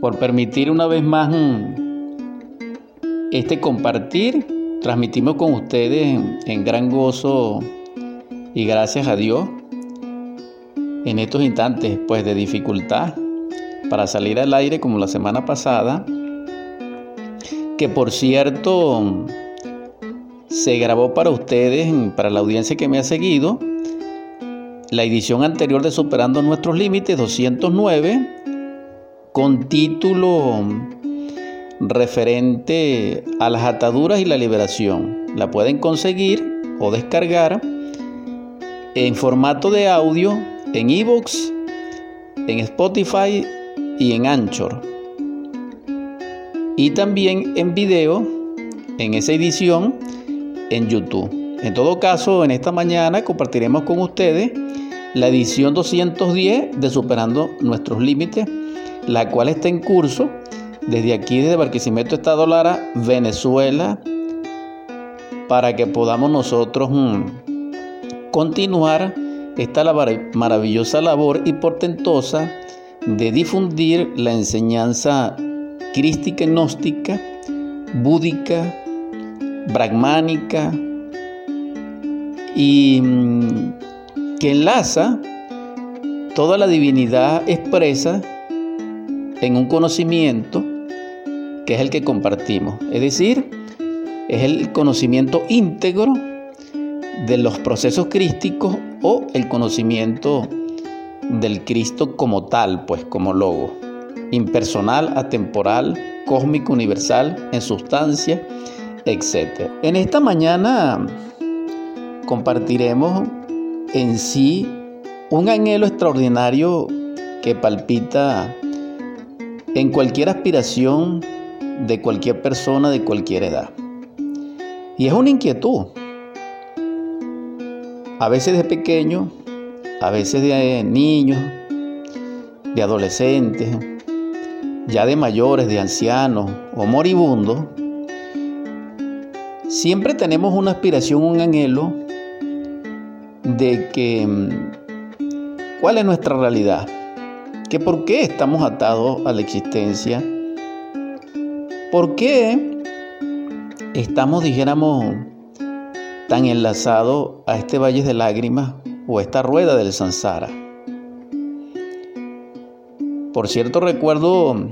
por permitir una vez más mm, este compartir. Transmitimos con ustedes en, gran gozo y gracias a Dios en estos instantes pues de dificultad para salir al aire como la semana pasada que por cierto se grabó para ustedes, para la audiencia que me ha seguido, la edición anterior de Superando Nuestros Límites 209 con título referente a las ataduras y la liberación. La pueden conseguir o descargar en formato de audio en iVoox, en Spotify y en Anchor y también en video en esa edición en YouTube. En todo caso, en esta mañana compartiremos con ustedes la edición 210 de Superando Nuestros Límites, la cual está en curso desde aquí, desde Barquisimeto, Estado Lara, Venezuela, para que podamos nosotros mm, continuar esta maravillosa labor y portentosa de difundir la enseñanza crística gnóstica, búdica, brahmánica y mm, que enlaza toda la divinidad expresa en un conocimiento que es el que compartimos. Es decir, es el conocimiento íntegro de los procesos crísticos o el conocimiento del Cristo como tal, pues como logo impersonal, atemporal, cósmico, universal, en sustancia, etc. En esta mañana compartiremos en sí un anhelo extraordinario que palpita en cualquier aspiración de cualquier persona de cualquier edad. Y es una inquietud. A veces de pequeño, a veces de niños, de adolescentes, ya de mayores, de ancianos o moribundos, siempre tenemos una aspiración, un anhelo de que mm, cuál es nuestra realidad, que por qué estamos atados a la existencia, por qué estamos, dijéramos, tan enlazados a este valle de lágrimas o a esta rueda del Sansara. Por cierto, recuerdo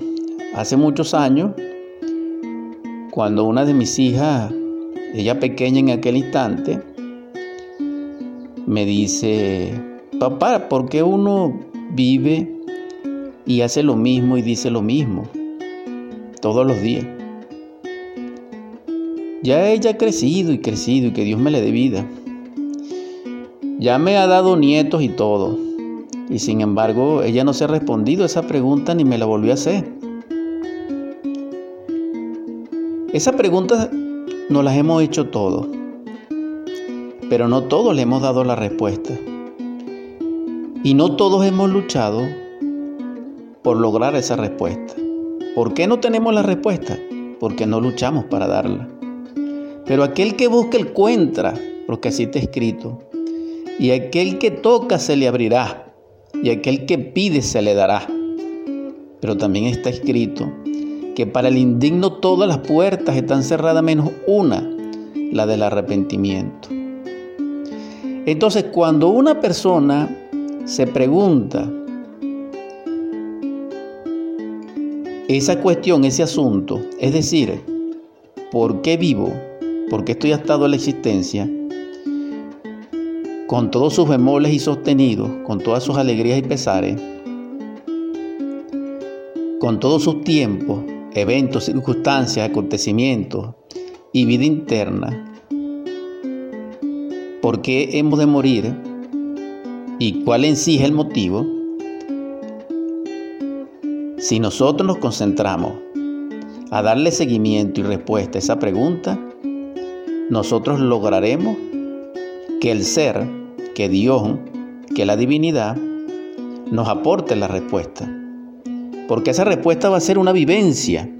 hace muchos años, cuando una de mis hijas, ella pequeña en aquel instante, me dice, papá, ¿por qué uno vive y hace lo mismo y dice lo mismo todos los días? Ya ella ha crecido y crecido y que Dios me le dé vida. Ya me ha dado nietos y todo. Y sin embargo, ella no se ha respondido a esa pregunta ni me la volvió a hacer. Esa pregunta nos las hemos hecho todos, pero no todos le hemos dado la respuesta. Y no todos hemos luchado por lograr esa respuesta. ¿Por qué no tenemos la respuesta? Porque no luchamos para darla. Pero aquel que busca encuentra, porque así está escrito. Y aquel que toca se le abrirá y aquel que pide se le dará. Pero también está escrito que para el indigno todas las puertas están cerradas menos una, la del arrepentimiento. Entonces, cuando una persona se pregunta esa cuestión, ese asunto, es decir, ¿por qué vivo? ¿Por qué estoy atado a la existencia? con todos sus bemoles y sostenidos, con todas sus alegrías y pesares, con todos sus tiempos, eventos, circunstancias, acontecimientos y vida interna. ¿Por qué hemos de morir? ¿Y cuál en sí es el motivo? Si nosotros nos concentramos a darle seguimiento y respuesta a esa pregunta, nosotros lograremos que el ser que Dios, que la divinidad, nos aporte la respuesta. Porque esa respuesta va a ser una vivencia.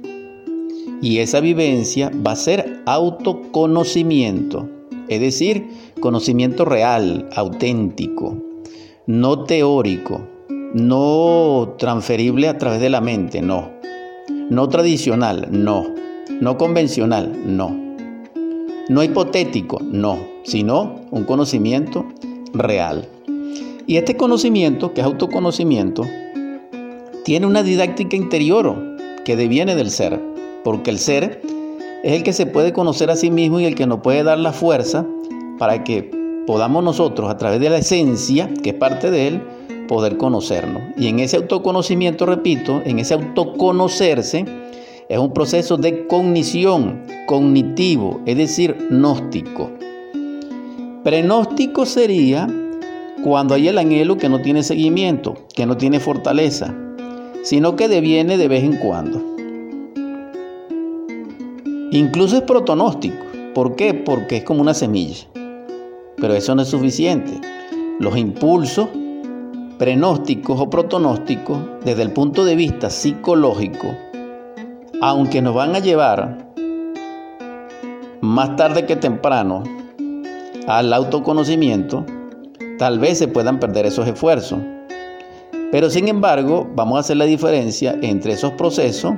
Y esa vivencia va a ser autoconocimiento. Es decir, conocimiento real, auténtico, no teórico, no transferible a través de la mente, no. No tradicional, no. No convencional, no. No hipotético, no, sino un conocimiento real. Y este conocimiento, que es autoconocimiento, tiene una didáctica interior que deviene del ser, porque el ser es el que se puede conocer a sí mismo y el que nos puede dar la fuerza para que podamos nosotros, a través de la esencia, que es parte de él, poder conocernos. Y en ese autoconocimiento, repito, en ese autoconocerse, es un proceso de cognición, cognitivo, es decir, gnóstico. Prenóstico sería cuando hay el anhelo que no tiene seguimiento, que no tiene fortaleza, sino que deviene de vez en cuando. Incluso es protonóstico. ¿Por qué? Porque es como una semilla. Pero eso no es suficiente. Los impulsos prenósticos o protonósticos, desde el punto de vista psicológico, aunque nos van a llevar más tarde que temprano al autoconocimiento, tal vez se puedan perder esos esfuerzos. Pero sin embargo, vamos a hacer la diferencia entre esos procesos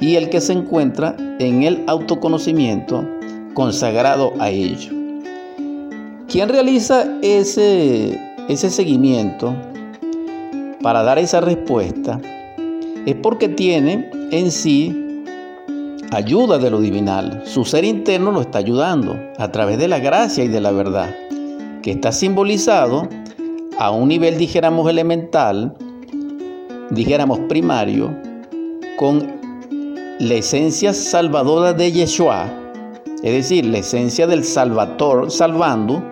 y el que se encuentra en el autoconocimiento consagrado a ello. ¿Quién realiza ese, ese seguimiento para dar esa respuesta? Es porque tiene en sí ayuda de lo divinal. Su ser interno lo está ayudando a través de la gracia y de la verdad, que está simbolizado a un nivel, dijéramos, elemental, dijéramos primario, con la esencia salvadora de Yeshua, es decir, la esencia del Salvador salvando,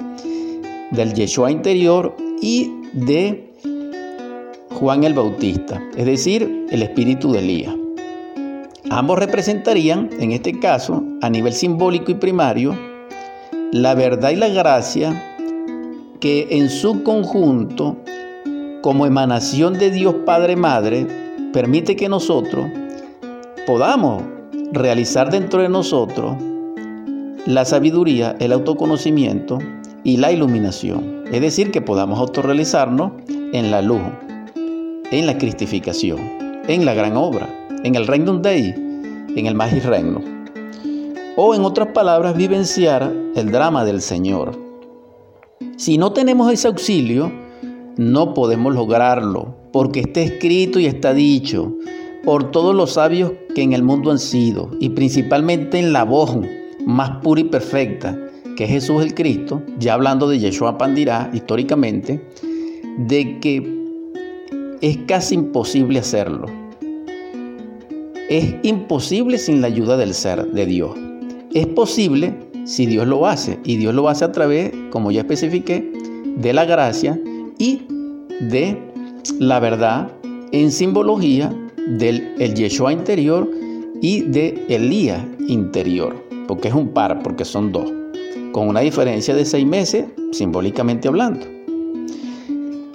del Yeshua interior y de Juan el Bautista, es decir, el espíritu de Elías. Ambos representarían, en este caso, a nivel simbólico y primario, la verdad y la gracia que en su conjunto, como emanación de Dios Padre Madre, permite que nosotros podamos realizar dentro de nosotros la sabiduría, el autoconocimiento y la iluminación. Es decir, que podamos autorrealizarnos en la luz, en la cristificación, en la gran obra, en el Reino Dei, en el Magis Reino. O en otras palabras, vivenciar el drama del Señor. Si no tenemos ese auxilio, no podemos lograrlo, porque está escrito y está dicho por todos los sabios que en el mundo han sido, y principalmente en la voz más pura y perfecta, que es Jesús el Cristo, ya hablando de Yeshua Pandirá históricamente, de que es casi imposible hacerlo es imposible sin la ayuda del ser de Dios. Es posible si Dios lo hace y Dios lo hace a través, como ya especifiqué, de la gracia y de la verdad en simbología del el Yeshua interior y de Elías interior, porque es un par, porque son dos, con una diferencia de seis meses, simbólicamente hablando.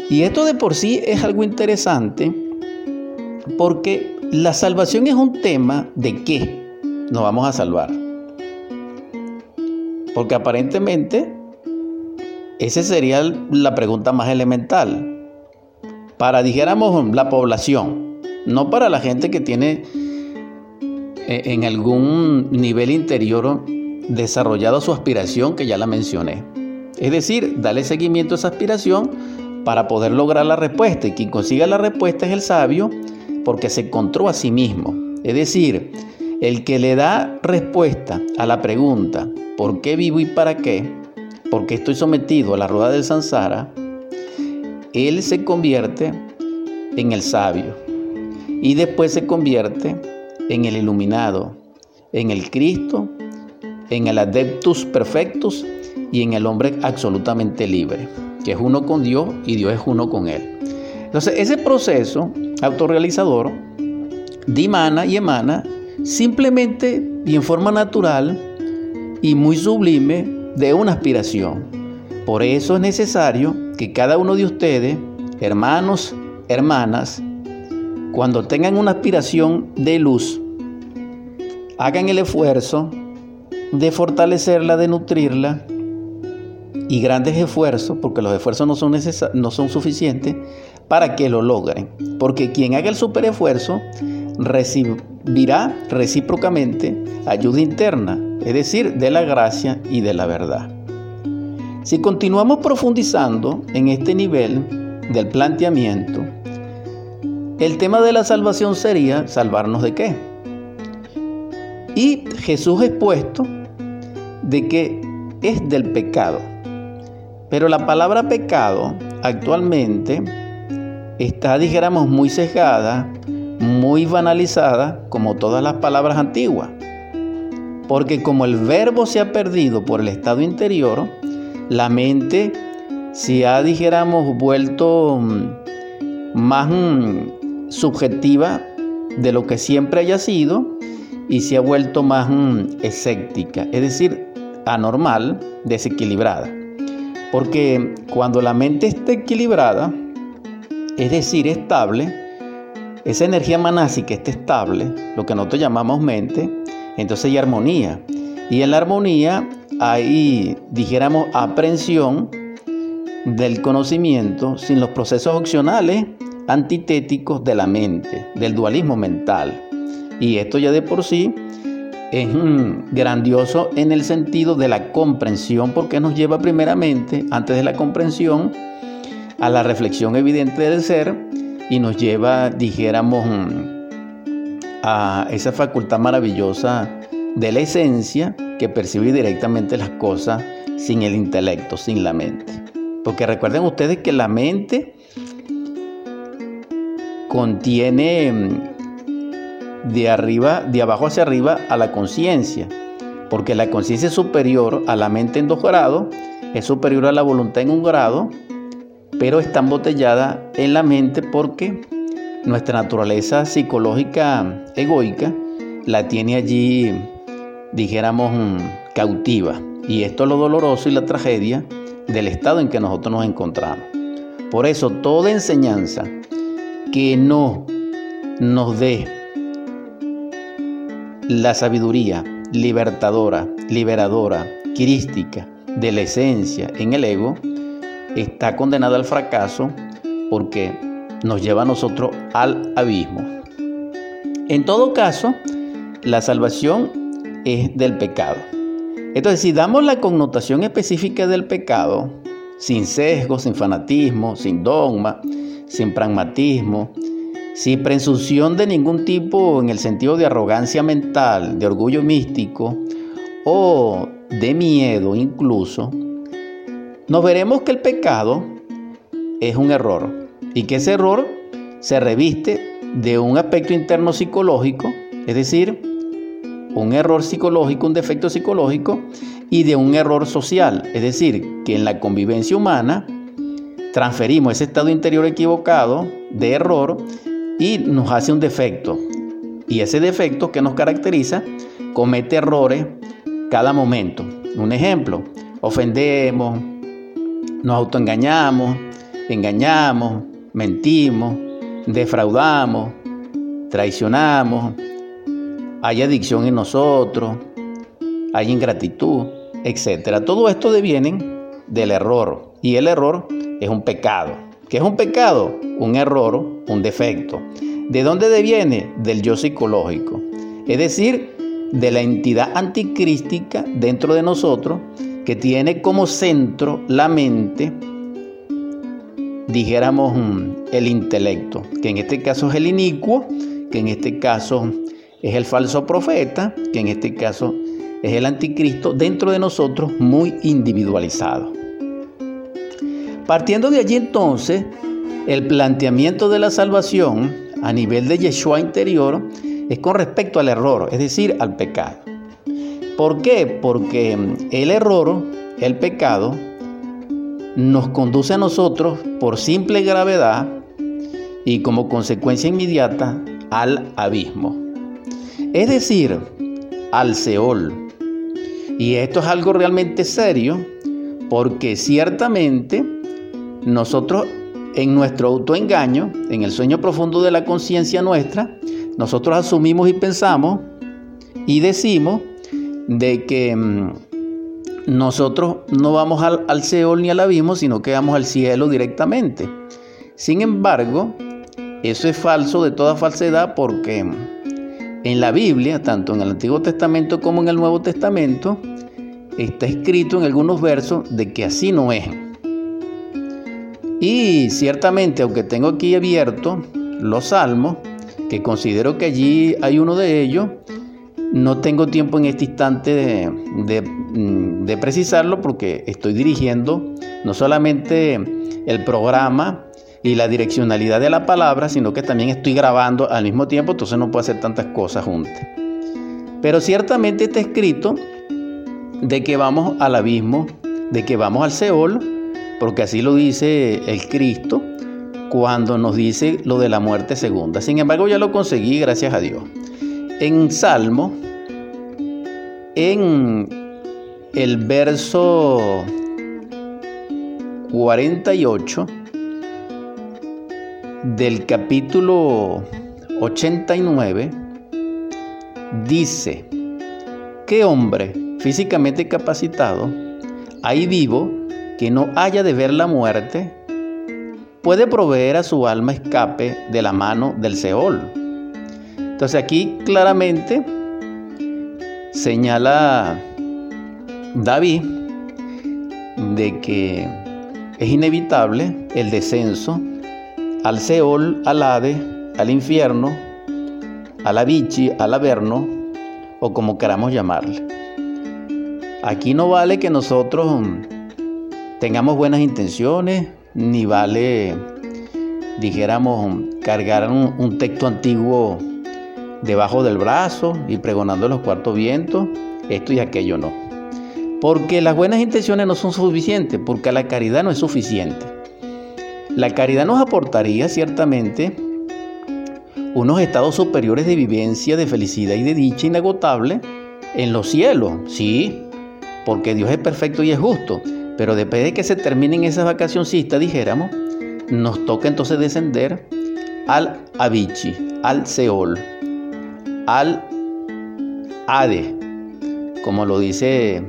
Y esto de por sí es algo interesante porque la salvación es un tema de qué nos vamos a salvar. Porque aparentemente esa sería la pregunta más elemental. Para, dijéramos, la población, no para la gente que tiene eh, en algún nivel interior desarrollado su aspiración, que ya la mencioné. Es decir, darle seguimiento a esa aspiración para poder lograr la respuesta. Y quien consiga la respuesta es el sabio porque se encontró a sí mismo. Es decir, el que le da respuesta a la pregunta ¿por qué vivo y para qué? ¿Por qué estoy sometido a la rueda del Sansara? Él se convierte en el sabio y después se convierte en el iluminado, en el Cristo, en el adeptus perfectus y en el hombre absolutamente libre, que es uno con Dios y Dios es uno con él. Entonces, ese proceso autorrealizador dimana y emana simplemente y en forma natural y muy sublime de una aspiración. Por eso es necesario que cada uno de ustedes, hermanos, hermanas, cuando tengan una aspiración de luz, hagan el esfuerzo de fortalecerla, de nutrirla y grandes esfuerzos, porque los esfuerzos no son, no son suficientes, para que lo logren. Porque quien haga el super esfuerzo recibirá recíprocamente ayuda interna, es decir, de la gracia y de la verdad. Si continuamos profundizando en este nivel del planteamiento, el tema de la salvación sería salvarnos de qué. Y Jesús expuesto de que es del pecado. Pero la palabra pecado actualmente está, dijéramos, muy sesgada, muy banalizada, como todas las palabras antiguas. Porque como el verbo se ha perdido por el estado interior, la mente se ha, dijéramos, vuelto mm, más mm, subjetiva de lo que siempre haya sido y se ha vuelto más mm, escéptica, es decir, anormal, desequilibrada. Porque cuando la mente está equilibrada, es decir, estable, esa energía manásica está estable, lo que nosotros llamamos mente, entonces hay armonía. Y en la armonía hay, dijéramos, aprehensión del conocimiento sin los procesos opcionales antitéticos de la mente, del dualismo mental. Y esto ya de por sí es grandioso en el sentido de la comprensión, porque nos lleva primeramente, antes de la comprensión, a la reflexión evidente del ser y nos lleva, dijéramos, a esa facultad maravillosa de la esencia que percibe directamente las cosas sin el intelecto, sin la mente. Porque recuerden ustedes que la mente contiene de arriba, de abajo hacia arriba a la conciencia, porque la conciencia es superior a la mente en dos grados, es superior a la voluntad en un grado, pero está embotellada en la mente porque nuestra naturaleza psicológica egoica la tiene allí, dijéramos, cautiva. Y esto es lo doloroso y la tragedia del estado en que nosotros nos encontramos. Por eso, toda enseñanza que no nos dé la sabiduría libertadora, liberadora, crística de la esencia en el ego está condenada al fracaso porque nos lleva a nosotros al abismo. En todo caso, la salvación es del pecado. Entonces, si damos la connotación específica del pecado, sin sesgo, sin fanatismo, sin dogma, sin pragmatismo, sin presunción de ningún tipo en el sentido de arrogancia mental, de orgullo místico o de miedo incluso, nos veremos que el pecado es un error y que ese error se reviste de un aspecto interno psicológico, es decir, un error psicológico, un defecto psicológico y de un error social, es decir, que en la convivencia humana transferimos ese estado interior equivocado de error y nos hace un defecto. Y ese defecto que nos caracteriza comete errores cada momento. Un ejemplo, ofendemos, nos autoengañamos, engañamos, mentimos, defraudamos, traicionamos, hay adicción en nosotros, hay ingratitud, etc. Todo esto deviene del error y el error es un pecado. ¿Qué es un pecado? Un error, un defecto. ¿De dónde deviene? Del yo psicológico. Es decir, de la entidad anticrística dentro de nosotros que tiene como centro la mente, dijéramos mm, el intelecto, que en este caso es el inicuo, que en este caso es el falso profeta, que en este caso es el anticristo, dentro de nosotros muy individualizado. Partiendo de allí entonces, el planteamiento de la salvación a nivel de Yeshua interior es con respecto al error, es decir, al pecado. ¿Por qué? Porque el error, el pecado, nos conduce a nosotros por simple gravedad y como consecuencia inmediata al abismo. Es decir, al Seol. Y esto es algo realmente serio porque ciertamente nosotros en nuestro autoengaño, en el sueño profundo de la conciencia nuestra, nosotros asumimos y pensamos y decimos de que mm, nosotros no vamos al, al Seol ni al abismo, sino que vamos al cielo directamente. Sin embargo, eso es falso de toda falsedad porque en la Biblia, tanto en el Antiguo Testamento como en el Nuevo Testamento, está escrito en algunos versos de que así no es. Y ciertamente, aunque tengo aquí abierto los salmos, que considero que allí hay uno de ellos, no tengo tiempo en este instante de, de, precisarlo porque estoy dirigiendo no solamente el programa y la direccionalidad de la palabra, sino que también estoy grabando al mismo tiempo, entonces no puedo hacer tantas cosas juntas. Pero ciertamente está escrito de que vamos al abismo, de que vamos al Seol, porque así lo dice el Cristo cuando nos dice lo de la muerte segunda. Sin embargo, ya lo conseguí, gracias a Dios. En Salmo, en el verso 48 del capítulo 89, dice, ¿qué hombre físicamente capacitado, ahí vivo, que no haya de ver la muerte, puede proveer a su alma escape de la mano del Seol. Entonces aquí claramente señala David de que es inevitable el descenso al Seol, al Hade, al infierno, al Abichi, al Averno, o como queramos llamarle. Aquí no vale que nosotros tengamos buenas intenciones, ni vale, dijéramos, cargar un, texto antiguo debajo del brazo y pregonando los cuartos vientos, esto y aquello no. Porque las buenas intenciones no son suficientes, porque la caridad no es suficiente. La caridad nos aportaría ciertamente unos estados superiores de vivencia, de felicidad y de dicha inagotable en los cielos, sí, porque Dios es perfecto y es justo. Pero después de que se terminen esas vacacioncistas, dijéramos, nos toca entonces descender al Abichi, al Seol, al Ade, como lo dice,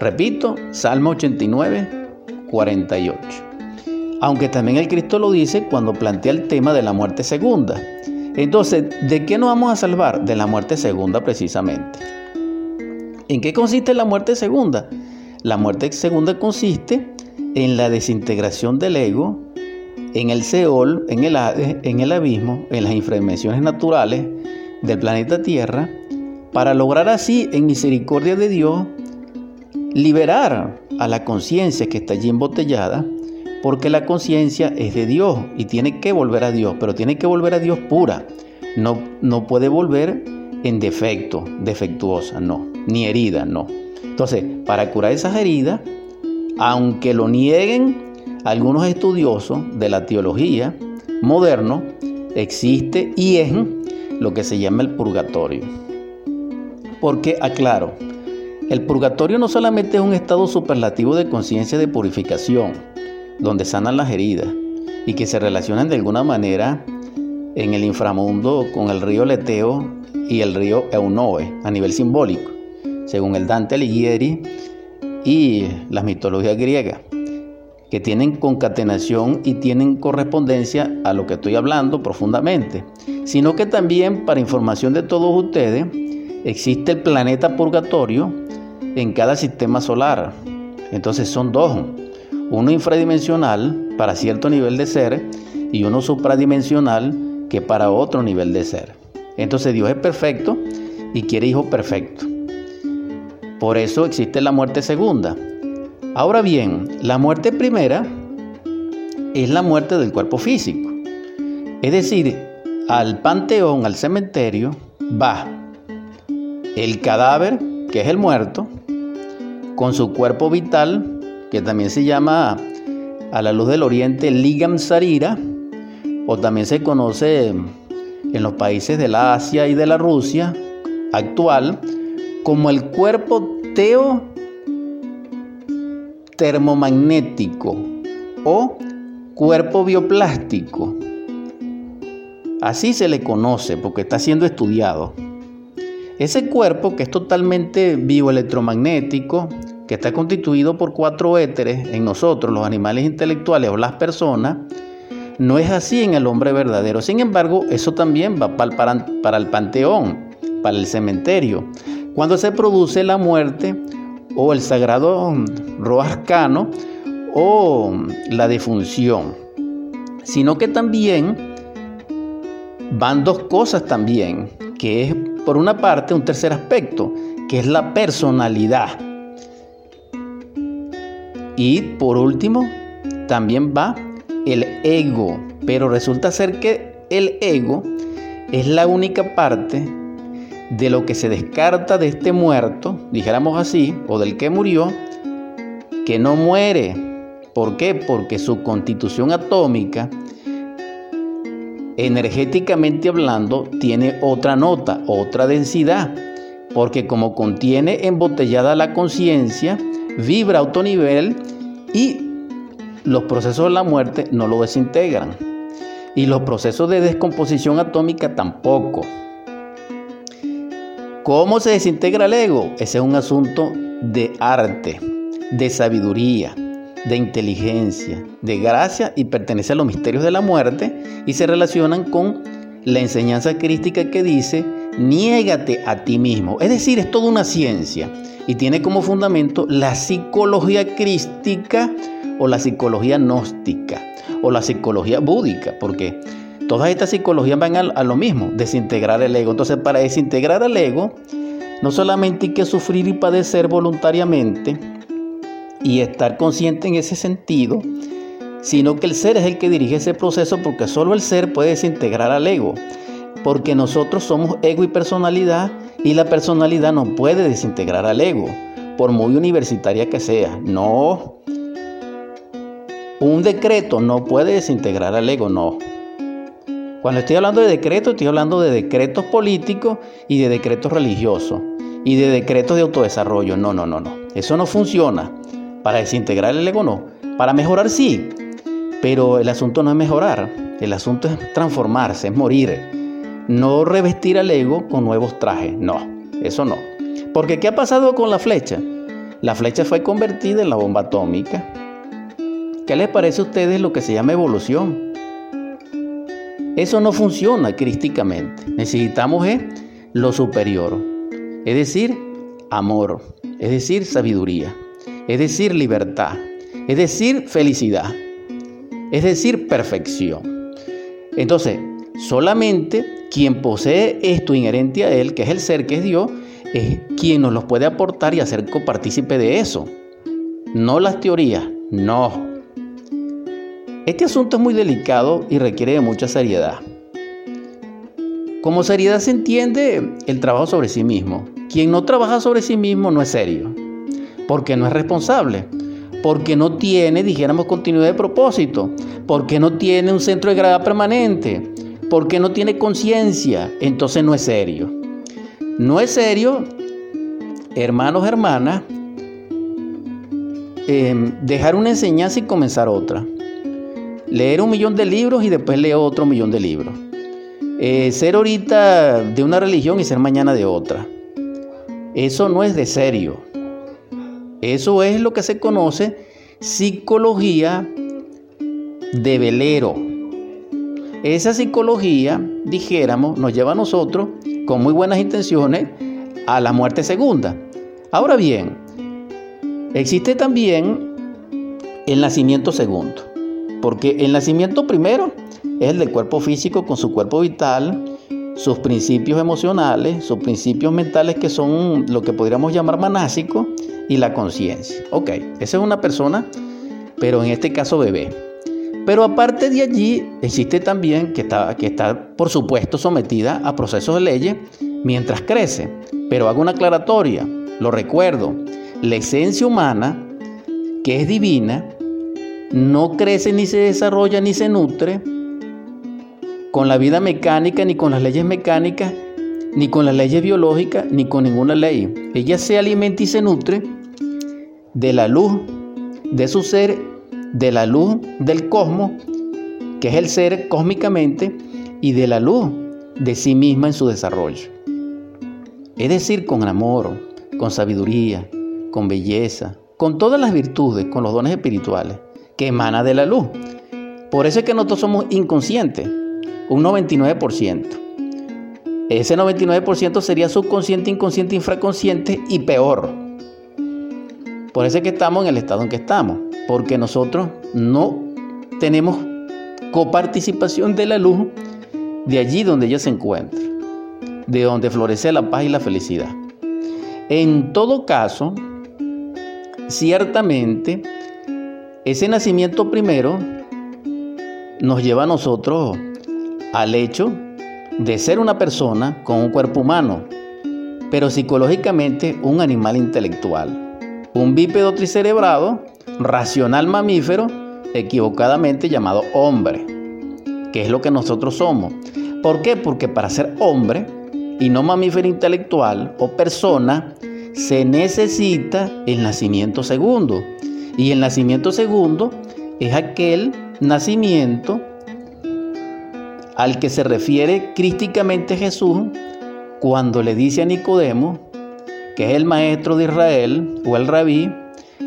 repito, Salmo 89, 48. Aunque también el Cristo lo dice cuando plantea el tema de la muerte segunda. Entonces, ¿de qué nos vamos a salvar? De la muerte segunda precisamente. ¿En qué consiste la muerte segunda? La muerte segunda consiste en la desintegración del ego, en el Seol, en el abismo, en las infradimensiones naturales del planeta Tierra, para lograr así, en misericordia de Dios, liberar a la conciencia que está allí embotellada, porque la conciencia es de Dios y tiene que volver a Dios, pero tiene que volver a Dios pura. No, no puede volver en defecto, defectuosa, no, ni herida, no. Entonces, para curar esas heridas, aunque lo nieguen algunos estudiosos de la teología moderno, existe y es lo que se llama el purgatorio. Porque, aclaro, el purgatorio no solamente es un estado superlativo de conciencia de purificación, donde sanan las heridas y que se relacionan de alguna manera en el inframundo con el río Leteo y el río Eunoe a nivel simbólico, según el Dante Alighieri y las mitologías griegas, que tienen concatenación y tienen correspondencia a lo que estoy hablando profundamente, sino que también, para información de todos ustedes, existe el planeta purgatorio en cada sistema solar. Entonces son dos, uno infradimensional para cierto nivel de ser y uno supradimensional que para otro nivel de ser. Entonces Dios es perfecto y quiere hijos perfectos. Por eso existe la muerte segunda. Ahora bien, la muerte primera es la muerte del cuerpo físico. Es decir, al panteón, al cementerio, va el cadáver, que es el muerto, con su cuerpo vital, que también se llama a la luz del oriente Ligam Sarira, o también se conoce en los países de la Asia y de la Rusia actual como el cuerpo teo termomagnético o cuerpo bioplástico. Así se le conoce porque está siendo estudiado. Ese cuerpo que es totalmente bioelectromagnético, que está constituido por cuatro éteres en nosotros, los animales intelectuales o las personas, No es así en el hombre verdadero. Sin embargo, eso también va para el panteón, para el cementerio. Cuando se produce la muerte o el sagrado roascano o la defunción, sino que también van dos cosas también, que es por una parte un tercer aspecto, que es la personalidad. Y por último, también va el ego, pero resulta ser que el ego es la única parte de lo que se descarta de este muerto, dijéramos así, o del que murió, que no muere. ¿Por qué? Porque su constitución atómica, energéticamente hablando, tiene otra nota, otra densidad, porque como contiene embotellada la conciencia, vibra a otro nivel y los procesos de la muerte no lo desintegran. Y los procesos de descomposición atómica tampoco. ¿Cómo se desintegra el ego? Ese es un asunto de arte, de sabiduría, de inteligencia, de gracia y pertenece a los misterios de la muerte y se relacionan con la enseñanza crística que dice, niégate a ti mismo. Es decir, es toda una ciencia y tiene como fundamento la psicología crística o la psicología gnóstica o la psicología búdica, porque Todas estas psicologías van a, lo mismo, desintegrar el ego. Entonces, para desintegrar el ego, no solamente hay que sufrir y padecer voluntariamente y estar consciente en ese sentido, sino que el ser es el que dirige ese proceso porque solo el ser puede desintegrar al ego. Porque nosotros somos ego y personalidad y la personalidad no puede desintegrar al ego, por muy universitaria que sea. No. Un decreto no puede desintegrar al ego, no. Cuando estoy hablando de decretos, estoy hablando de decretos políticos y de decretos religiosos y de decretos de autodesarrollo. No, no, no, no. Eso no funciona. Para desintegrar el ego no. Para mejorar sí. Pero el asunto no es mejorar. El asunto es transformarse, es morir. No revestir al ego con nuevos trajes. No, eso no. Porque ¿qué ha pasado con la flecha? La flecha fue convertida en la bomba atómica. ¿Qué les parece a ustedes lo que se llama evolución? Eso no funciona crísticamente. Necesitamos lo superior, es decir, amor, es decir, sabiduría, es decir, libertad, es decir, felicidad, es decir, perfección. Entonces, solamente quien posee esto inherente a él, que es el ser que es Dios, es quien nos lo puede aportar y hacer copartícipe de eso. No las teorías, no. Este asunto es muy delicado y requiere de mucha seriedad. Como seriedad se entiende el trabajo sobre sí mismo. Quien no trabaja sobre sí mismo no es serio, porque no es responsable, porque no tiene, dijéramos, continuidad de propósito, porque no tiene un centro de gravedad permanente, porque no tiene conciencia, entonces no es serio. No es serio, hermanos, hermanas, em, dejar una enseñanza y comenzar otra leer un millón de libros y después leer otro millón de libros. Eh, ser ahorita de una religión y ser mañana de otra. Eso no es de serio. Eso es lo que se conoce psicología de velero. Esa psicología, dijéramos, nos lleva a nosotros, con muy buenas intenciones, a la muerte segunda. Ahora bien, existe también el nacimiento segundo. Porque el nacimiento primero es el del cuerpo físico con su cuerpo vital, sus principios emocionales, sus principios mentales que son lo que podríamos llamar manásicos y la conciencia. Ok, esa es una persona, pero en este caso bebé. Pero aparte de allí, existe también que está, que está, por supuesto, sometida a procesos de leyes mientras crece. Pero hago una aclaratoria, lo recuerdo, la esencia humana, que es divina, no crece ni se desarrolla ni se nutre con la vida mecánica, ni con las leyes mecánicas, ni con las leyes biológicas, ni con ninguna ley. Ella se alimenta y se nutre de la luz de su ser, de la luz del cosmos, que es el ser cósmicamente, y de la luz de sí misma en su desarrollo. Es decir, con amor, con sabiduría, con belleza, con todas las virtudes, con los dones espirituales que emana de la luz. Por eso es que nosotros somos inconscientes, un 99%. Ese 99% sería subconsciente, inconsciente, infraconsciente y peor. Por eso es que estamos en el estado en que estamos, porque nosotros no tenemos coparticipación de la luz de allí donde ella se encuentra, de donde florece la paz y la felicidad. En todo caso, ciertamente, ese nacimiento primero nos lleva a nosotros al hecho de ser una persona con un cuerpo humano, pero psicológicamente un animal intelectual, un bípedo tricerebrado, racional mamífero, equivocadamente llamado hombre, que es lo que nosotros somos. ¿Por qué? Porque para ser hombre y no mamífero intelectual o persona, se necesita el nacimiento segundo. Y el nacimiento segundo es aquel nacimiento al que se refiere críticamente Jesús cuando le dice a Nicodemo, que es el maestro de Israel o el rabí,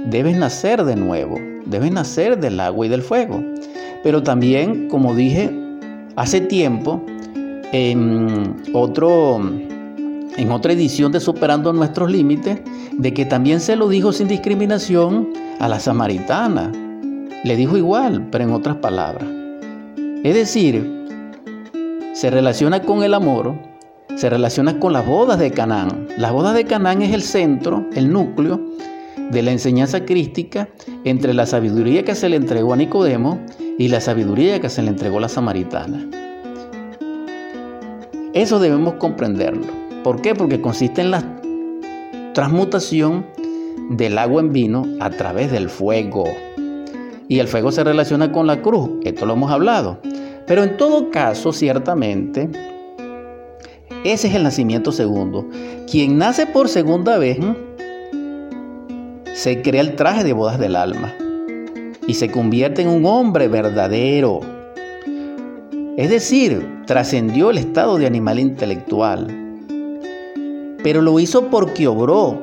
debes nacer de nuevo, debes nacer del agua y del fuego. Pero también, como dije hace tiempo, en, otro, en otra edición de Superando nuestros Límites, de que también se lo dijo sin discriminación a la samaritana. Le dijo igual, pero en otras palabras. Es decir, se relaciona con el amor, se relaciona con las bodas de Canaán. Las bodas de Canaán es el centro, el núcleo de la enseñanza crística entre la sabiduría que se le entregó a Nicodemo y la sabiduría que se le entregó a la samaritana. Eso debemos comprenderlo. ¿Por qué? Porque consiste en la transmutación del agua en vino a través del fuego. Y el fuego se relaciona con la cruz. Esto lo hemos hablado. Pero en todo caso, ciertamente, ese es el nacimiento segundo. Quien nace por segunda vez se crea el traje de bodas del alma y se convierte en un hombre verdadero. Es decir, trascendió el estado de animal intelectual. Pero lo hizo porque obró.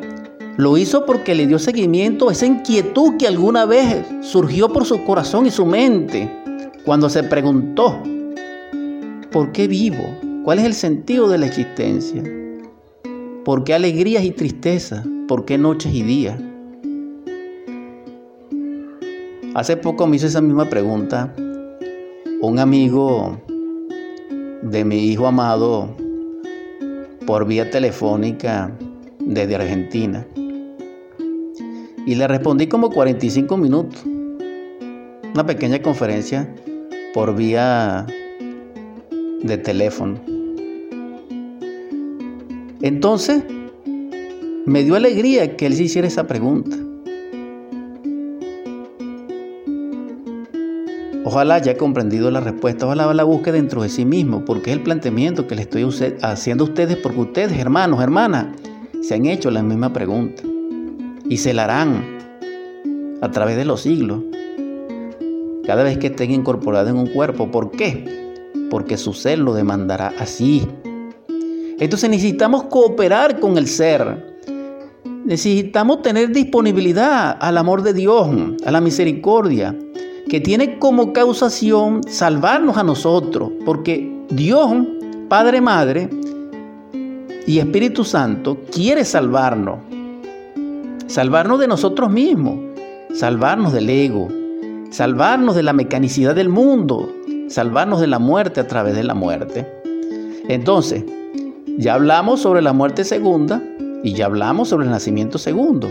Lo hizo porque le dio seguimiento a esa inquietud que alguna vez surgió por su corazón y su mente cuando se preguntó, ¿por qué vivo? ¿Cuál es el sentido de la existencia? ¿Por qué alegrías y tristezas? ¿Por qué noches y días? Hace poco me hizo esa misma pregunta un amigo de mi hijo amado por vía telefónica desde Argentina. Y le respondí como 45 minutos. Una pequeña conferencia por vía de teléfono. Entonces, me dio alegría que él se hiciera esa pregunta. Ojalá haya comprendido la respuesta, ojalá la busque dentro de sí mismo, porque es el planteamiento que le estoy haciendo a ustedes, porque ustedes, hermanos, hermanas, se han hecho la misma pregunta y se la harán a través de los siglos cada vez que estén incorporados en un cuerpo. ¿Por qué? Porque su ser lo demandará así. Entonces necesitamos cooperar con el ser. Necesitamos tener disponibilidad al amor de Dios, a la misericordia, que tiene como causación salvarnos a nosotros, porque Dios, Padre, Madre y Espíritu Santo quiere salvarnos. Salvarnos de nosotros mismos, salvarnos del ego, salvarnos de la mecanicidad del mundo, salvarnos de la muerte a través de la muerte. Entonces, ya hablamos sobre la muerte segunda y ya hablamos sobre el nacimiento segundo.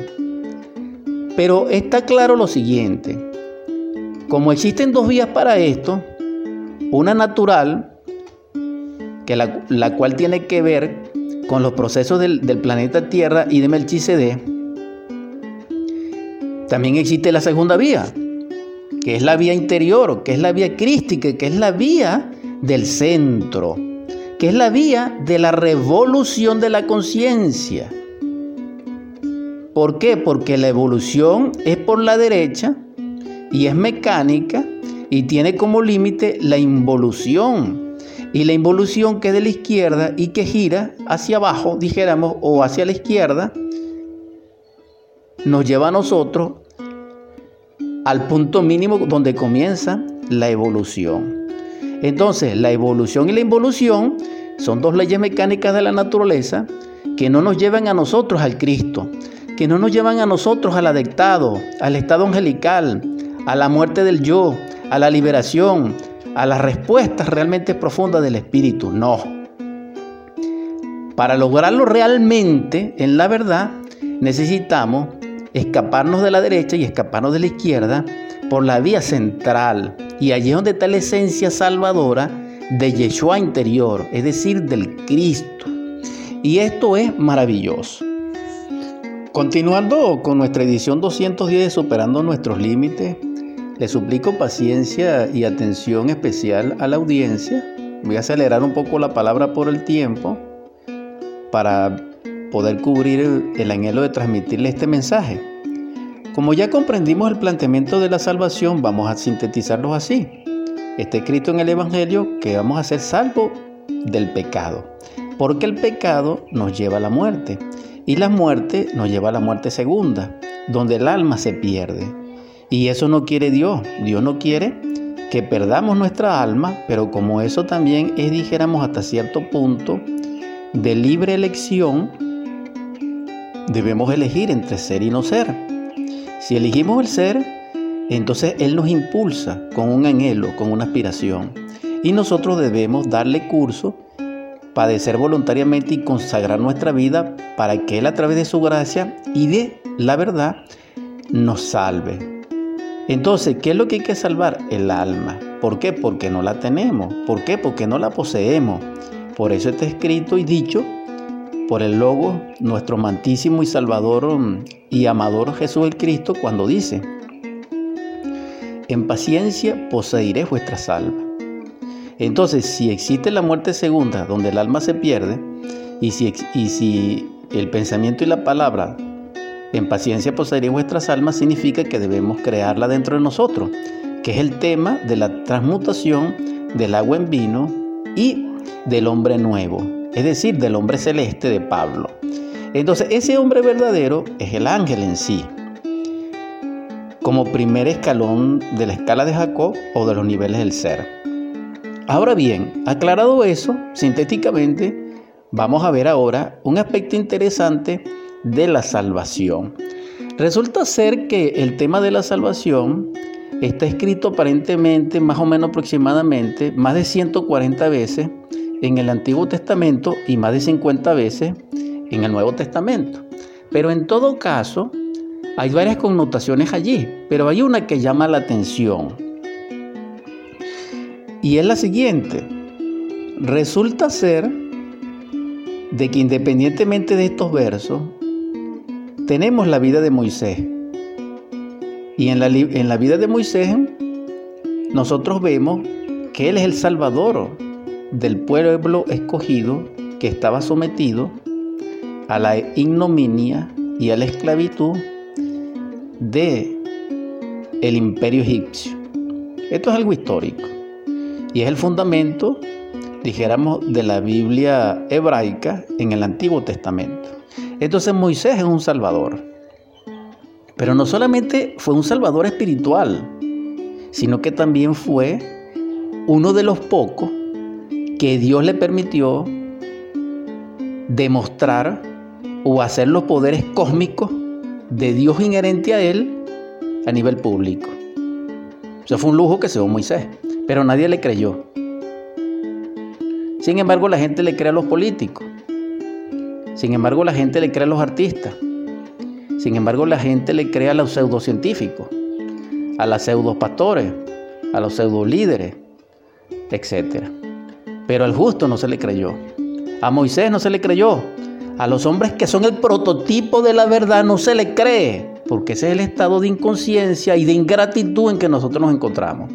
Pero está claro lo siguiente, como existen dos vías para esto, una natural, que la, cual tiene que ver con los procesos del, del planeta Tierra y de Melchizedek, también existe la segunda vía, que es la vía interior, que es la vía crística, que es la vía del centro, que es la vía de la revolución de la conciencia. ¿Por qué? Porque la evolución es por la derecha y es mecánica y tiene como límite la involución. Y la involución que es de la izquierda y que gira hacia abajo, dijéramos, o hacia la izquierda, nos lleva a nosotros al punto mínimo donde comienza la evolución. Entonces, la evolución y la involución son dos leyes mecánicas de la naturaleza que no nos llevan a nosotros al Cristo, que no nos llevan a nosotros al adectado, al estado angelical, a la muerte del yo, a la liberación, a las respuestas realmente profundas del Espíritu. No. Para lograrlo realmente en la verdad, necesitamos escaparnos de la derecha y escaparnos de la izquierda por la vía central. Y allí es donde está la esencia salvadora de Yeshua interior, es decir, del Cristo. Y esto es maravilloso. Continuando con nuestra edición 210 de Superando nuestros Límites, le suplico paciencia y atención especial a la audiencia. Voy a acelerar un poco la palabra por el tiempo para poder cubrir el, anhelo de transmitirle este mensaje. Como ya comprendimos el planteamiento de la salvación, vamos a sintetizarlo así. Está escrito en el Evangelio que vamos a ser salvos del pecado, porque el pecado nos lleva a la muerte y la muerte nos lleva a la muerte segunda, donde el alma se pierde. Y eso no quiere Dios. Dios no quiere que perdamos nuestra alma, pero como eso también es, dijéramos, hasta cierto punto de libre elección, debemos elegir entre ser y no ser. Si elegimos el ser, entonces Él nos impulsa con un anhelo, con una aspiración. Y nosotros debemos darle curso, padecer voluntariamente y consagrar nuestra vida para que Él a través de su gracia y de la verdad nos salve. Entonces, ¿qué es lo que hay que salvar? El alma. ¿Por qué? Porque no la tenemos. ¿Por qué? Porque no la poseemos. Por eso está escrito y dicho por el Logo, nuestro mantísimo y salvador mm, y amador Jesús el Cristo, cuando dice, en paciencia poseeré vuestra salva. Entonces, si existe la muerte segunda, donde el alma se pierde, y si, y si el pensamiento y la palabra en paciencia poseeré vuestras almas, significa que debemos crearla dentro de nosotros, que es el tema de la transmutación del agua en vino y del hombre nuevo, es decir, del hombre celeste de Pablo. Entonces, ese hombre verdadero es el ángel en sí, como primer escalón de la escala de Jacob o de los niveles del ser. Ahora bien, aclarado eso, sintéticamente, vamos a ver ahora un aspecto interesante de la salvación. Resulta ser que el tema de la salvación está escrito aparentemente, más o menos aproximadamente, más de 140 veces en el Antiguo Testamento y más de 50 veces en el Nuevo Testamento. Pero en todo caso, hay varias connotaciones allí, pero hay una que llama la atención. Y es la siguiente. Resulta ser de que independientemente de estos versos, tenemos la vida de Moisés. Y en la, en la vida de Moisés, nosotros vemos que Él es el Salvador del pueblo escogido que estaba sometido a la ignominia y a la esclavitud de el imperio egipcio. Esto es algo histórico y es el fundamento, dijéramos, de la Biblia hebraica en el Antiguo Testamento. Entonces Moisés es un salvador, pero no solamente fue un salvador espiritual, sino que también fue uno de los pocos que Dios le permitió demostrar o hacer los poderes cósmicos de Dios inherente a él a nivel público. Eso fue un lujo que se dio Moisés, pero nadie le creyó. Sin embargo, la gente le cree a los políticos. Sin embargo, la gente le cree a los artistas. Sin embargo, la gente le cree a los pseudocientíficos, a los pseudopastores, a los pseudolíderes, etc. Pero al justo no se le creyó. A Moisés no se le creyó. A los hombres que son el prototipo de la verdad no se le cree, porque ese es el estado de inconsciencia y de ingratitud en que nosotros nos encontramos.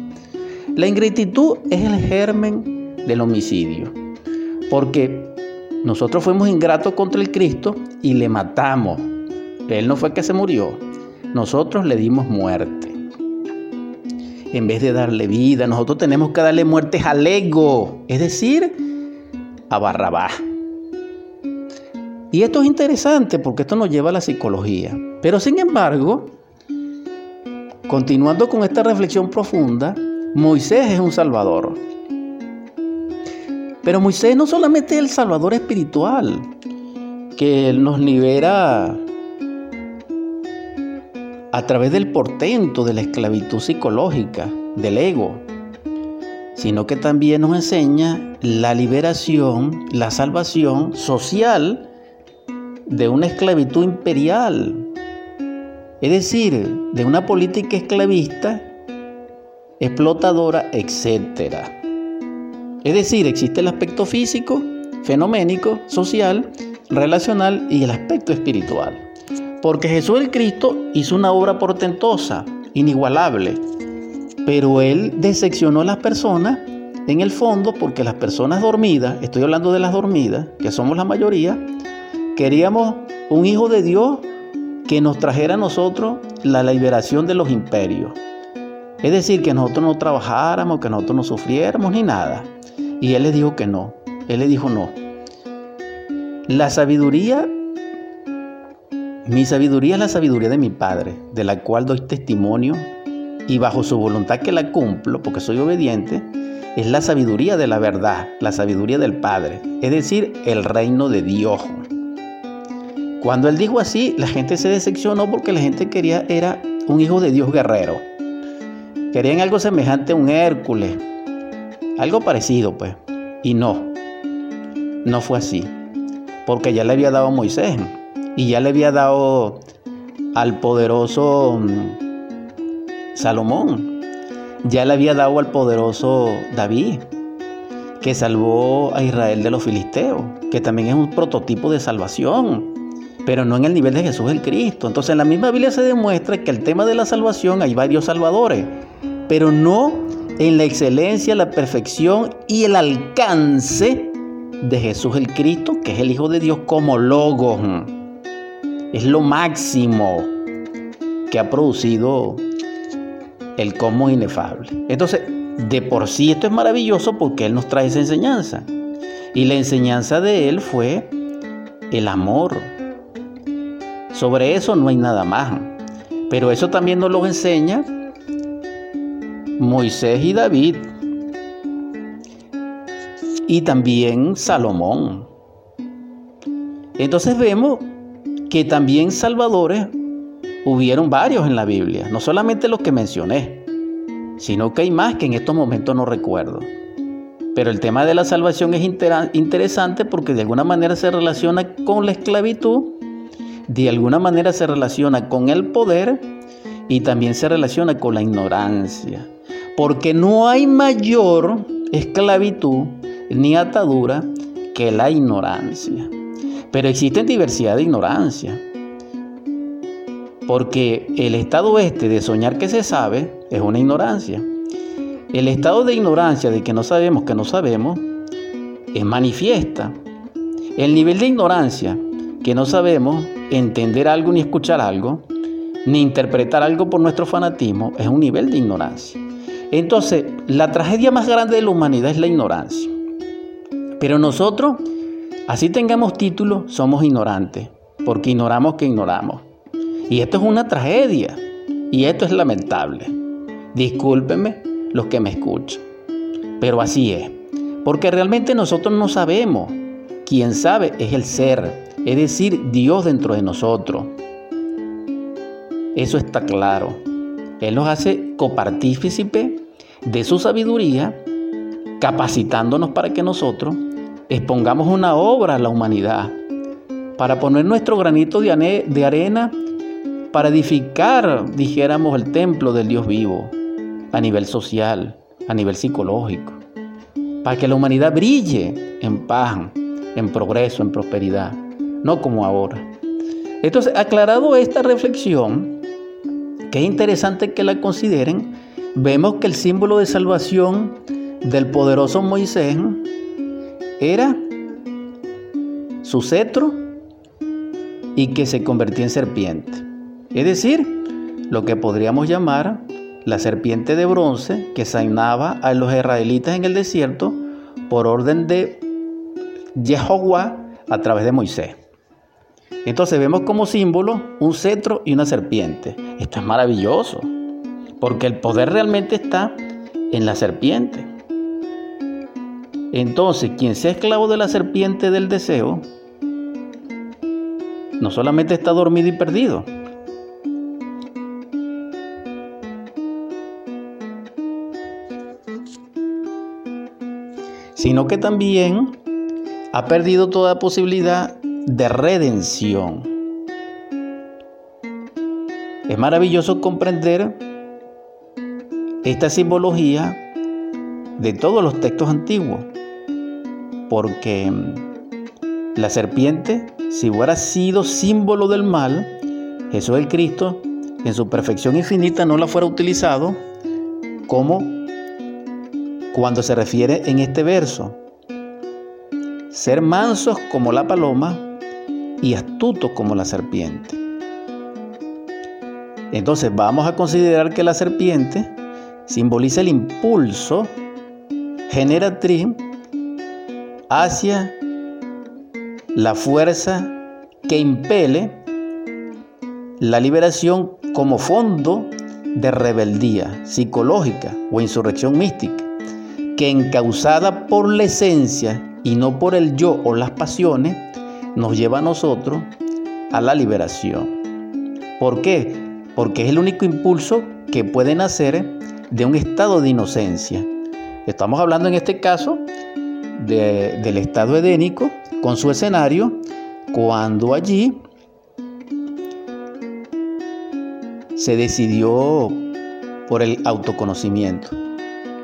La ingratitud es el germen del homicidio, porque nosotros fuimos ingratos contra el Cristo y le matamos. Él no fue que se murió, nosotros le dimos muerte. En vez de darle vida, nosotros tenemos que darle muerte al ego, es decir, a Barrabás. Y esto es interesante porque esto nos lleva a la psicología. Pero sin embargo, continuando con esta reflexión profunda, Moisés es un salvador. Pero Moisés no solamente es el salvador espiritual, que nos libera a través del portento de la esclavitud psicológica, del ego, sino que también nos enseña la liberación, la salvación social de una esclavitud imperial, es decir, de una política esclavista, explotadora, etc. Es decir, existe el aspecto físico, fenoménico, social, relacional y el aspecto espiritual. Porque Jesús el Cristo hizo una obra portentosa, inigualable, pero Él decepcionó a las personas en el fondo porque las personas dormidas, estoy hablando de las dormidas, que somos la mayoría, queríamos un hijo de Dios que nos trajera a nosotros la liberación de los imperios. Es decir, que nosotros no trabajáramos, que nosotros no sufriéramos ni nada. Y Él le dijo que no. Él le dijo no. La sabiduría mi sabiduría es la sabiduría de mi Padre, de la cual doy testimonio y bajo su voluntad que la cumplo, porque soy obediente, es la sabiduría de la verdad, la sabiduría del Padre, es decir, el reino de Dios. Cuando él dijo así, la gente se decepcionó porque la gente quería era un hijo de Dios guerrero. Querían algo semejante a un Hércules, algo parecido, pues. Y no, no fue así, porque ya le había dado a Moisés y ya le había dado al poderoso mm, Salomón, ya le había dado al poderoso David, que salvó a Israel de los filisteos, que también es un prototipo de salvación, pero no en el nivel de Jesús el Cristo. Entonces en la misma Biblia se demuestra que el tema de la salvación hay varios salvadores, pero no en la excelencia, la perfección y el alcance de Jesús el Cristo, que es el Hijo de Dios como logo. Es lo máximo que ha producido el cosmos inefable. Entonces, de por sí esto es maravilloso porque Él nos trae esa enseñanza. Y la enseñanza de Él fue el amor. Sobre eso no hay nada más. Pero eso también nos lo enseña Moisés y David. Y también Salomón. Entonces vemos que también salvadores hubieron varios en la Biblia, no solamente los que mencioné, sino que hay más que en estos momentos no recuerdo. Pero el tema de la salvación es interesante porque de alguna manera se relaciona con la esclavitud, de alguna manera se relaciona con el poder y también se relaciona con la ignorancia. Porque no hay mayor esclavitud ni atadura que la ignorancia. Pero existe diversidad de ignorancia. Porque el estado este de soñar que se sabe es una ignorancia. El estado de ignorancia de que no sabemos que no sabemos es manifiesta. El nivel de ignorancia que no sabemos entender algo ni escuchar algo, ni interpretar algo por nuestro fanatismo, es un nivel de ignorancia. Entonces, la tragedia más grande de la humanidad es la ignorancia. Pero nosotros Así tengamos título, somos ignorantes, porque ignoramos que ignoramos. Y esto es una tragedia, y esto es lamentable. Discúlpenme los que me escuchan, pero así es, porque realmente nosotros no sabemos. Quien sabe es el ser, es decir, Dios dentro de nosotros. Eso está claro. Él nos hace copartícipe de su sabiduría, capacitándonos para que nosotros expongamos una obra a la humanidad, para poner nuestro granito de arena, para edificar, dijéramos, el templo del Dios vivo, a nivel social, a nivel psicológico, para que la humanidad brille en paz, en progreso, en prosperidad, no como ahora. Entonces, aclarado esta reflexión, que es interesante que la consideren, vemos que el símbolo de salvación del poderoso Moisés era su cetro y que se convertía en serpiente. Es decir, lo que podríamos llamar la serpiente de bronce que sainaba a los israelitas en el desierto por orden de Jehová a través de Moisés. Entonces vemos como símbolo un cetro y una serpiente. Esto es maravilloso, porque el poder realmente está en la serpiente. Entonces, quien sea esclavo de la serpiente del deseo, no solamente está dormido y perdido, sino que también ha perdido toda posibilidad de redención. Es maravilloso comprender esta simbología de todos los textos antiguos, porque la serpiente, si hubiera sido símbolo del mal, Jesús el Cristo, en su perfección infinita, no la fuera utilizado como cuando se refiere en este verso. Ser mansos como la paloma y astutos como la serpiente. Entonces vamos a considerar que la serpiente simboliza el impulso generatriz hacia la fuerza que impele la liberación como fondo de rebeldía psicológica o insurrección mística que encausada por la esencia y no por el yo o las pasiones, nos lleva a nosotros a la liberación. ¿Por qué? Porque es el único impulso que puede nacer de un estado de inocencia. Estamos hablando en este caso del estado edénico con su escenario cuando allí se decidió por el autoconocimiento.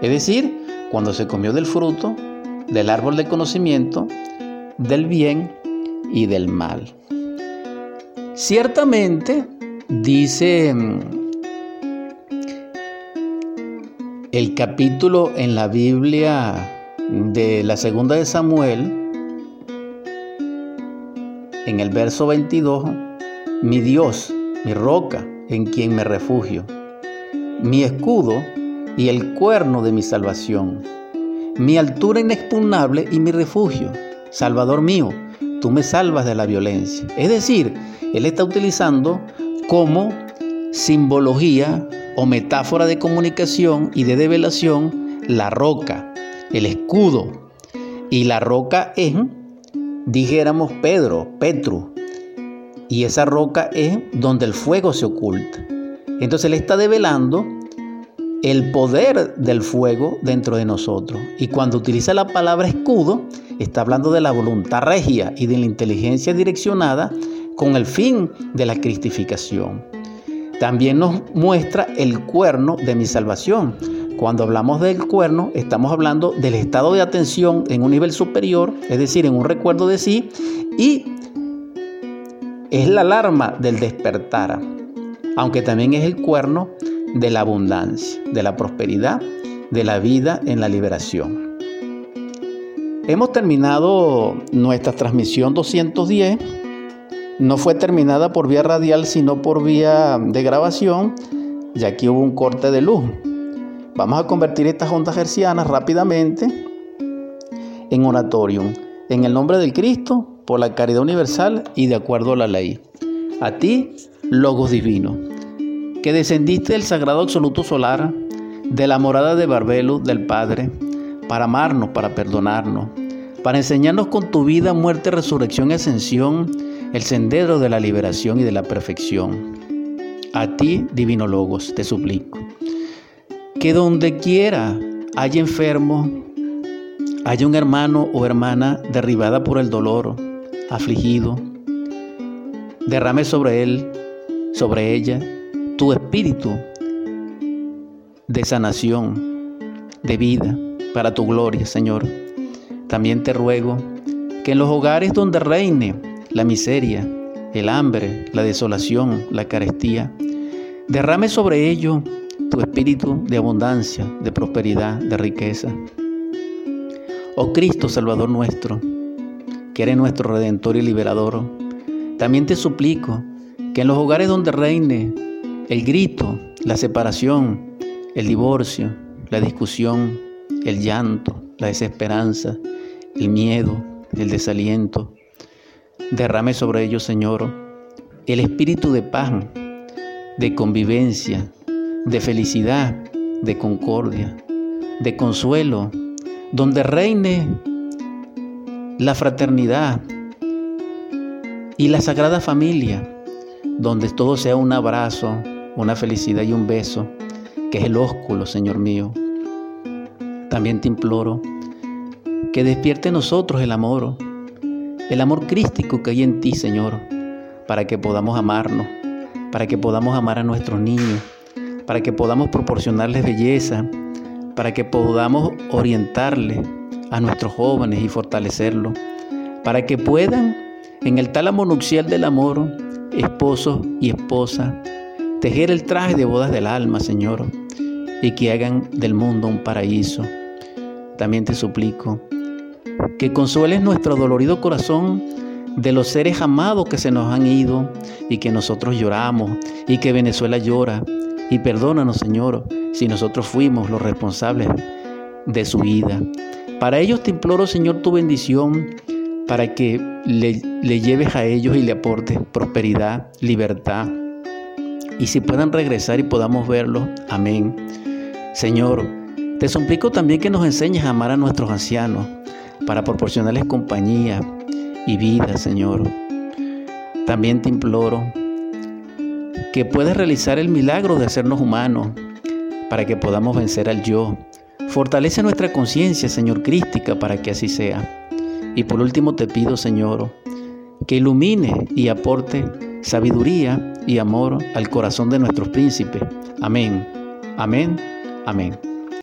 Es decir, cuando se comió del fruto del árbol del conocimiento del bien y del mal. Ciertamente, dice mm, el capítulo en la Biblia de la segunda de Samuel, en el verso 22, mi Dios, mi roca, en quien me refugio, mi escudo y el cuerno de mi salvación, mi altura inexpugnable y mi refugio. Salvador mío, tú me salvas de la violencia. Es decir, él está utilizando como simbología o metáfora de comunicación y de develación la roca, el escudo. Y la roca es, dijéramos Pedro, Petru. Y esa roca es donde el fuego se oculta. Entonces él está develando el poder del fuego dentro de nosotros. Y cuando utiliza la palabra escudo, está hablando de la voluntad regia y de la inteligencia direccionada con el fin de la cristificación. También nos muestra el cuerno de mi salvación. Cuando hablamos del cuerno, estamos hablando del estado de atención en un nivel superior, es decir, en un recuerdo de sí, y es la alarma del despertar, aunque también es el cuerno de la abundancia, de la prosperidad, de la vida en la liberación. Hemos terminado nuestra transmisión 210. No fue terminada por vía radial, sino por vía de grabación, ya que hubo un corte de luz. Vamos a convertir estas ondas hercianas rápidamente en oratorium, en el nombre del Cristo, por la caridad universal y de acuerdo a la ley. A ti, Logos Divino que descendiste del sagrado absoluto solar, de la morada de Barbelo del Padre, para amarnos, para perdonarnos, para enseñarnos con tu vida, muerte, resurrección y ascensión el sendero de la liberación y de la perfección. A ti, Divino Logos, te suplico. Que donde quiera haya enfermo, haya un hermano o hermana derribada por el dolor, afligido, derrame sobre él, sobre ella, tu espíritu de sanación, de vida, para tu gloria, Señor. También te ruego que en los hogares donde reine la miseria, el hambre, la desolación, la carestía, derrame sobre ello tu espíritu de abundancia, de prosperidad, de riqueza. Oh Cristo, Salvador nuestro, que eres nuestro Redentor y Liberador, también te suplico que en los hogares donde reine el grito, la separación, el divorcio, la discusión, el llanto, la desesperanza, el miedo, el desaliento. Derrame sobre ellos, Señor, el espíritu de paz, de convivencia, de felicidad, de concordia. de consuelo, donde reine la fraternidad y la sagrada familia, donde todo sea un abrazo, una felicidad y un beso, que es el ósculo, Señor mío. También te imploro que despierte en nosotros el amor, el amor crístico que hay en ti, Señor, para que podamos amarnos, para que podamos amar a nuestros niños, para que podamos proporcionarles belleza, para que podamos orientarles a nuestros jóvenes y fortalecerlos, para que puedan, en el tálamo nupcial del amor, esposo y esposa, tejer el traje de bodas del alma, Señor, y que hagan del mundo un paraíso. También te suplico que consueles nuestro dolorido corazón de los seres amados que se nos han ido y que nosotros lloramos y que Venezuela llora. Y perdónanos, Señor, si nosotros fuimos los responsables de su vida. Para ellos te imploro, Señor, tu bendición, para que le, le lleves a ellos y le aportes prosperidad, libertad. Y si puedan regresar y podamos verlos, amén. Señor, te suplico también que nos enseñes a amar a nuestros ancianos, para proporcionarles compañía y vida, Señor. También te imploro que puedas realizar el milagro de hacernos humanos, para que podamos vencer al yo, Fortalece nuestra conciencia, Señor, crística, para que así sea. Y por último te pido, Señor, que ilumine y aporte sabiduría y amor al corazón de nuestros príncipes. Amén, amén, amén.